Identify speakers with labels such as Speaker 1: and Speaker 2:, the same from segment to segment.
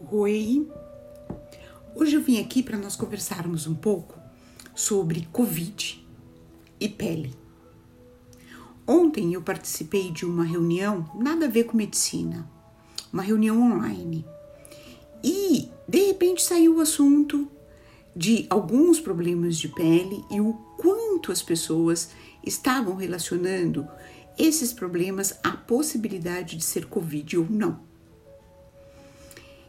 Speaker 1: Oi, hoje eu vim aqui para nós conversarmos um pouco sobre Covid e pele. Ontem eu participei de uma reunião, nada a ver com medicina, uma reunião online. E de repente saiu o assunto de alguns problemas de pele e o quanto as pessoas estavam relacionando esses problemas à possibilidade de ser Covid ou não.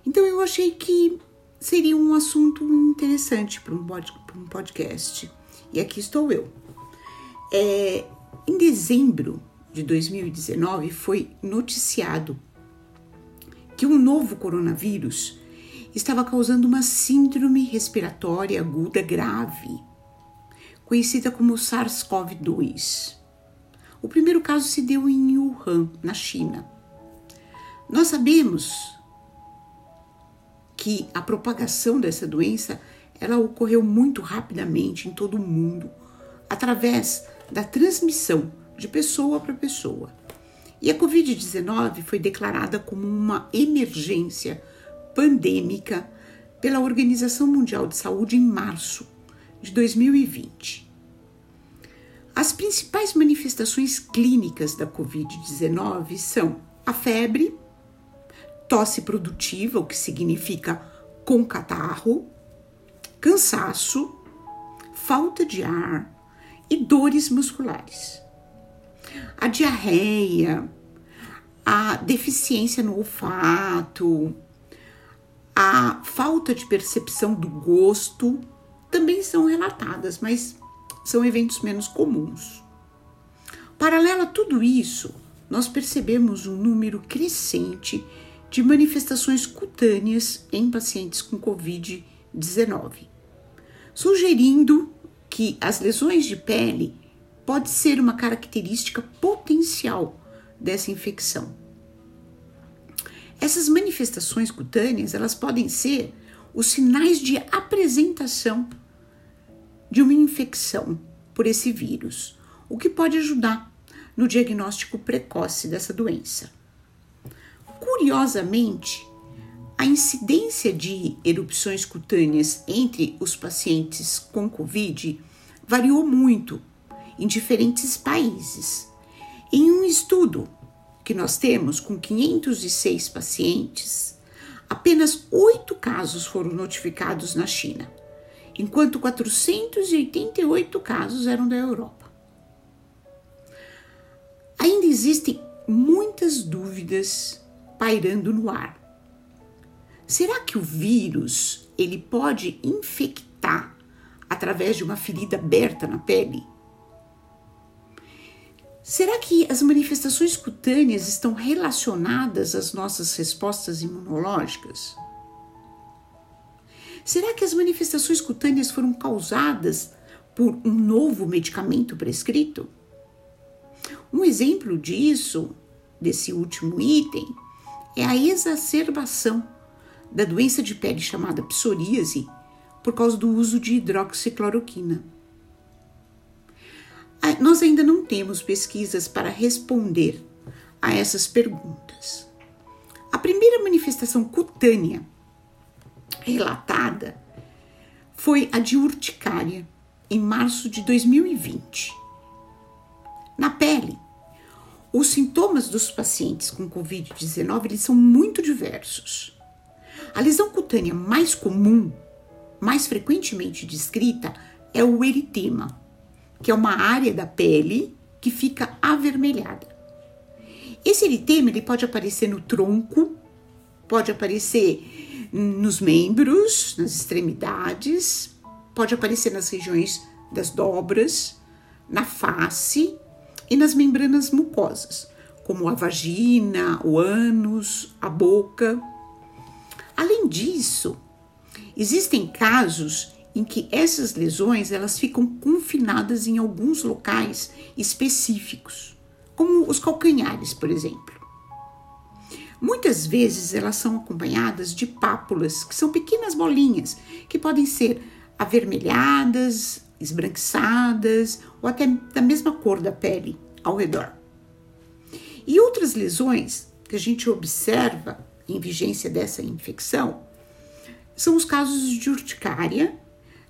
Speaker 1: Então eu achei que seria um assunto interessante para um podcast. E aqui estou eu. É, em dezembro de 2019 foi noticiado que um novo coronavírus estava causando uma síndrome respiratória aguda grave, conhecida como SARS-CoV-2. O primeiro caso se deu em Wuhan, na China. Nós sabemos que a propagação dessa doença ela ocorreu muito rapidamente em todo o mundo, através da transmissão de pessoa para pessoa. E a Covid-19 foi declarada como uma emergência pandêmica pela Organização Mundial de Saúde em março de 2020. As principais manifestações clínicas da Covid-19 são a febre, tosse produtiva, o que significa com catarro, cansaço, falta de ar e dores musculares. A diarreia, a deficiência no olfato, a falta de percepção do gosto também são relatadas, mas são eventos menos comuns. Paralelo a tudo isso, nós percebemos um número crescente de manifestações cutâneas em pacientes com Covid-19, sugerindo que as lesões de pele pode ser uma característica potencial dessa infecção. Essas manifestações cutâneas, elas podem ser os sinais de apresentação de uma infecção por esse vírus, o que pode ajudar no diagnóstico precoce dessa doença. Curiosamente, a incidência de erupções cutâneas entre os pacientes com Covid variou muito em diferentes países. Em um estudo que nós temos com 506 pacientes, apenas oito casos foram notificados na China, enquanto 488 casos eram da Europa. Ainda existem muitas dúvidas pairando no ar. Será que o vírus ele pode infectar através de uma ferida aberta na pele? Será que as manifestações cutâneas estão relacionadas às nossas respostas imunológicas? Será que as manifestações cutâneas foram causadas por um novo medicamento prescrito? Um exemplo disso, desse último item, é a exacerbação da doença de pele chamada psoríase por causa do uso de hidroxicloroquina. Nós ainda não temos pesquisas para responder a essas perguntas. A primeira manifestação cutânea relatada foi a de urticária, em março de 2020. Na pele, os sintomas dos pacientes com Covid-19 eles são muito diversos. A lesão cutânea mais comum, mais frequentemente descrita, é o eritema, que é uma área da pele que fica avermelhada. Esse eritema ele pode aparecer no tronco, pode aparecer nos membros, nas extremidades, pode aparecer nas regiões das dobras, na face e nas membranas mucosas, como a vagina, o ânus, a boca. Além disso, existem casos em que essas lesões elas ficam confinadas em alguns locais específicos, como os calcanhares, por exemplo. Muitas vezes elas são acompanhadas de pápulas, que são pequenas bolinhas que podem ser avermelhadas, esbranquiçadas ou até da mesma cor da pele ao redor. E outras lesões que a gente observa em vigência dessa infecção são os casos de urticária,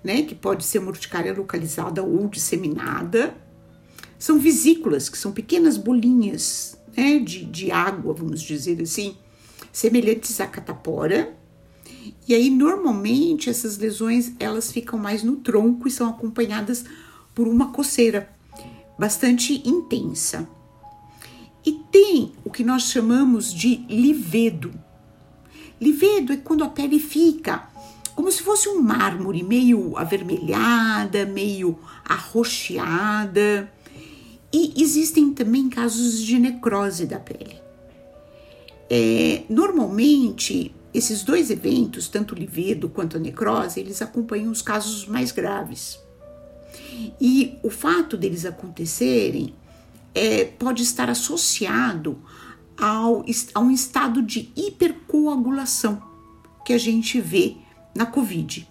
Speaker 1: né, que pode ser uma urticária localizada ou disseminada. São vesículas, que são pequenas bolinhas né, de, de água, vamos dizer assim, semelhantes à catapora. E aí, normalmente, essas lesões elas ficam mais no tronco e são acompanhadas por uma coceira bastante intensa. E tem o que nós chamamos de livedo. Livedo é quando a pele fica como se fosse um mármore, meio avermelhada, meio arroxeada. E existem também casos de necrose da pele. É, normalmente, esses dois eventos, tanto o livedo quanto a necrose, eles acompanham os casos mais graves. E o fato deles acontecerem é, pode estar associado ao, a um estado de hipercoagulação que a gente vê na Covid.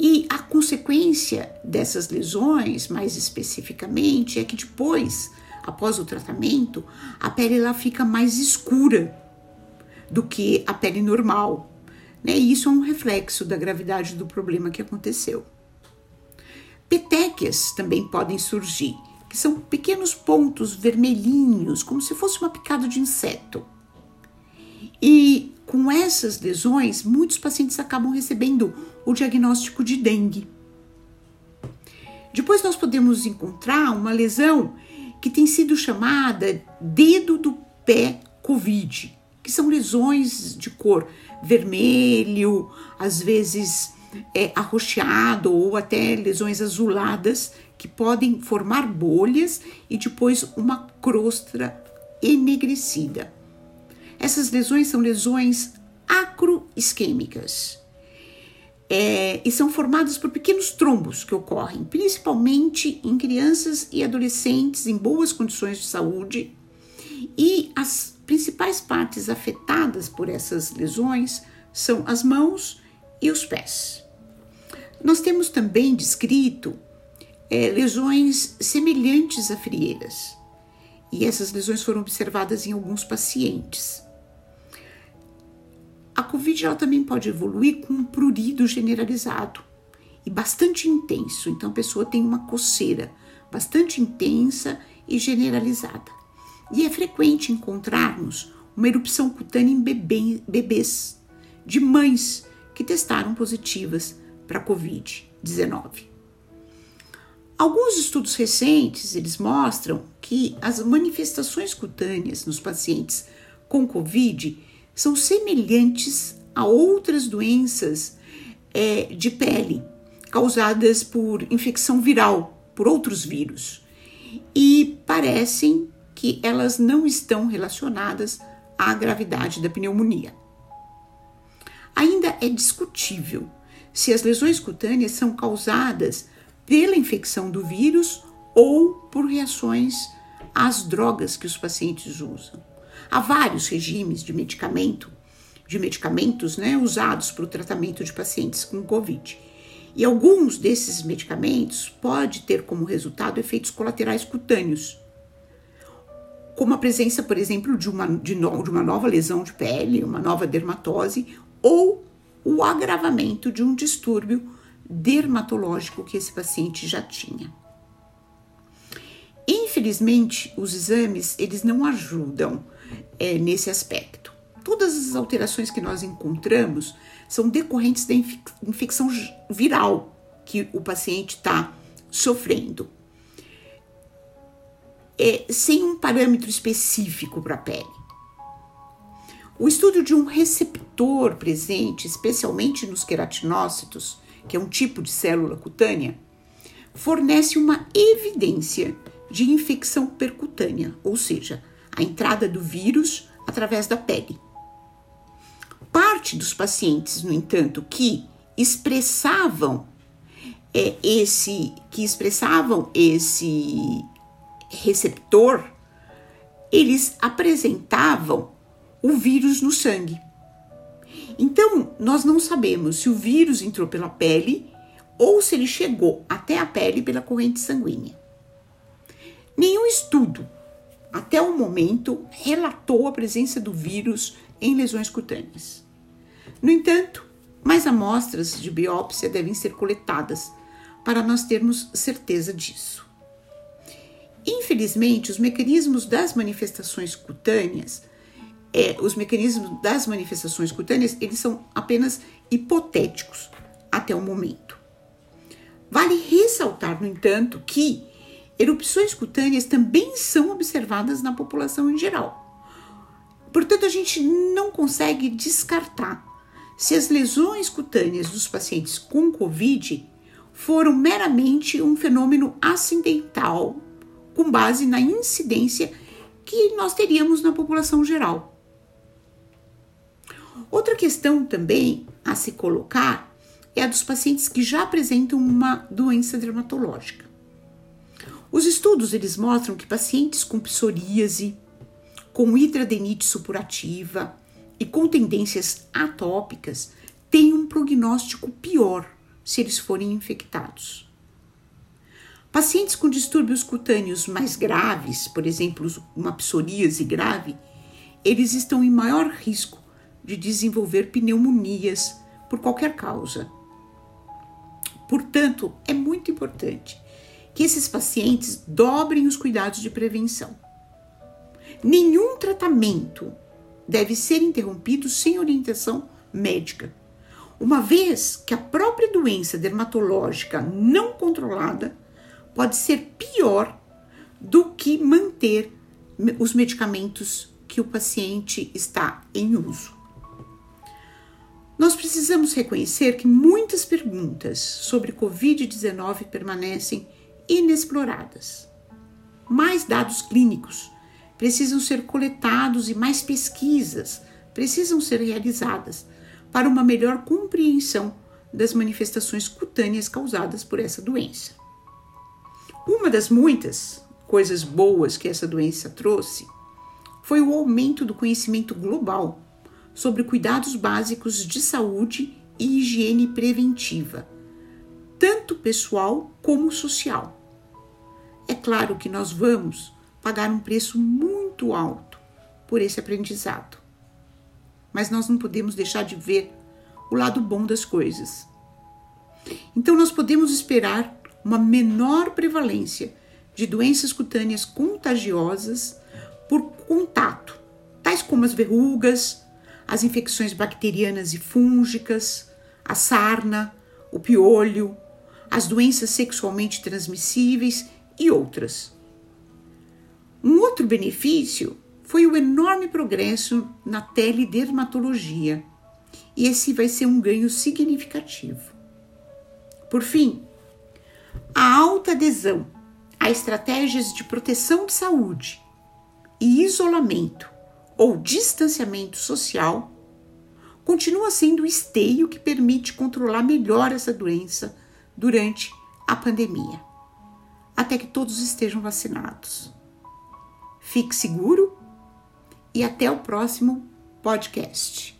Speaker 1: E a consequência dessas lesões, mais especificamente, é que depois, após o tratamento, a pele ela fica mais escura do que a pele normal. Né? E isso é um reflexo da gravidade do problema que aconteceu. Petequias também podem surgir, que são pequenos pontos vermelhinhos, como se fosse uma picada de inseto. E com essas lesões, muitos pacientes acabam recebendo o diagnóstico de dengue. Depois nós podemos encontrar uma lesão que tem sido chamada dedo do pé COVID, que são lesões de cor vermelho, às vezes é, arroxeado ou até lesões azuladas que podem formar bolhas e depois uma crosta enegrecida. Essas lesões são lesões acroisquêmicas é, e são formadas por pequenos trombos que ocorrem principalmente em crianças e adolescentes em boas condições de saúde. E as principais partes afetadas por essas lesões são as mãos e os pés. Nós temos também descrito é, lesões semelhantes a frieiras, e essas lesões foram observadas em alguns pacientes. A Covid ela também pode evoluir com um prurido generalizado e bastante intenso, então a pessoa tem uma coceira bastante intensa e generalizada. E é frequente encontrarmos uma erupção cutânea em bebê, bebês de mães que testaram positivas para COVID-19. Alguns estudos recentes eles mostram que as manifestações cutâneas nos pacientes com COVID são semelhantes a outras doenças é, de pele causadas por infecção viral, por outros vírus, e parecem que elas não estão relacionadas à gravidade da pneumonia. Ainda é discutível se as lesões cutâneas são causadas pela infecção do vírus ou por reações às drogas que os pacientes usam. Há vários regimes de medicamento, de medicamentos né, usados para o tratamento de pacientes com Covid. E alguns desses medicamentos podem ter como resultado efeitos colaterais cutâneos, como a presença, por exemplo, de uma, de, no, de uma nova lesão de pele, uma nova dermatose ou o agravamento de um distúrbio dermatológico que esse paciente já tinha. Infelizmente, os exames eles não ajudam é, nesse aspecto. Todas as alterações que nós encontramos são decorrentes da infecção viral que o paciente está sofrendo, é, sem um parâmetro específico para a pele. O estudo de um receptor presente, especialmente nos queratinócitos, que é um tipo de célula cutânea, fornece uma evidência de infecção percutânea, ou seja, a entrada do vírus através da pele. Parte dos pacientes, no entanto, que expressavam é, esse que expressavam esse receptor, eles apresentavam o vírus no sangue. Então, nós não sabemos se o vírus entrou pela pele ou se ele chegou até a pele pela corrente sanguínea. Nenhum estudo, até o momento, relatou a presença do vírus em lesões cutâneas. No entanto, mais amostras de biópsia devem ser coletadas para nós termos certeza disso. Infelizmente, os mecanismos das manifestações cutâneas, é, os mecanismos das manifestações cutâneas, eles são apenas hipotéticos até o momento. Vale ressaltar, no entanto, que erupções cutâneas também são observadas na população em geral. Portanto, a gente não consegue descartar se as lesões cutâneas dos pacientes com Covid foram meramente um fenômeno acidental com base na incidência que nós teríamos na população geral. Outra questão também a se colocar é a dos pacientes que já apresentam uma doença dermatológica. Os estudos eles mostram que pacientes com psoríase, com hidradenite supurativa e com tendências atópicas têm um prognóstico pior se eles forem infectados. Pacientes com distúrbios cutâneos mais graves, por exemplo, uma psoríase grave, eles estão em maior risco de desenvolver pneumonias por qualquer causa. Portanto, é muito importante que esses pacientes dobrem os cuidados de prevenção. Nenhum tratamento deve ser interrompido sem orientação médica, uma vez que a própria doença dermatológica não controlada pode ser pior do que manter os medicamentos que o paciente está em uso. Nós precisamos reconhecer que muitas perguntas sobre Covid-19 permanecem inexploradas. Mais dados clínicos precisam ser coletados e mais pesquisas precisam ser realizadas para uma melhor compreensão das manifestações cutâneas causadas por essa doença. Uma das muitas coisas boas que essa doença trouxe foi o aumento do conhecimento global sobre cuidados básicos de saúde e higiene preventiva, tanto pessoal como social. É claro que nós vamos pagar um preço muito alto por esse aprendizado. Mas nós não podemos deixar de ver o lado bom das coisas. Então, nós podemos esperar uma menor prevalência de doenças cutâneas contagiosas por contato, tais como as verrugas, as infecções bacterianas e fúngicas, a sarna, o piolho, as doenças sexualmente transmissíveis e outras. Um outro benefício foi o enorme progresso na teledermatologia, e esse vai ser um ganho significativo. Por fim, a alta adesão a estratégias de proteção de saúde e isolamento ou distanciamento social continua sendo o esteio que permite controlar melhor essa doença durante a pandemia até que todos estejam vacinados. Fique seguro e até o próximo podcast.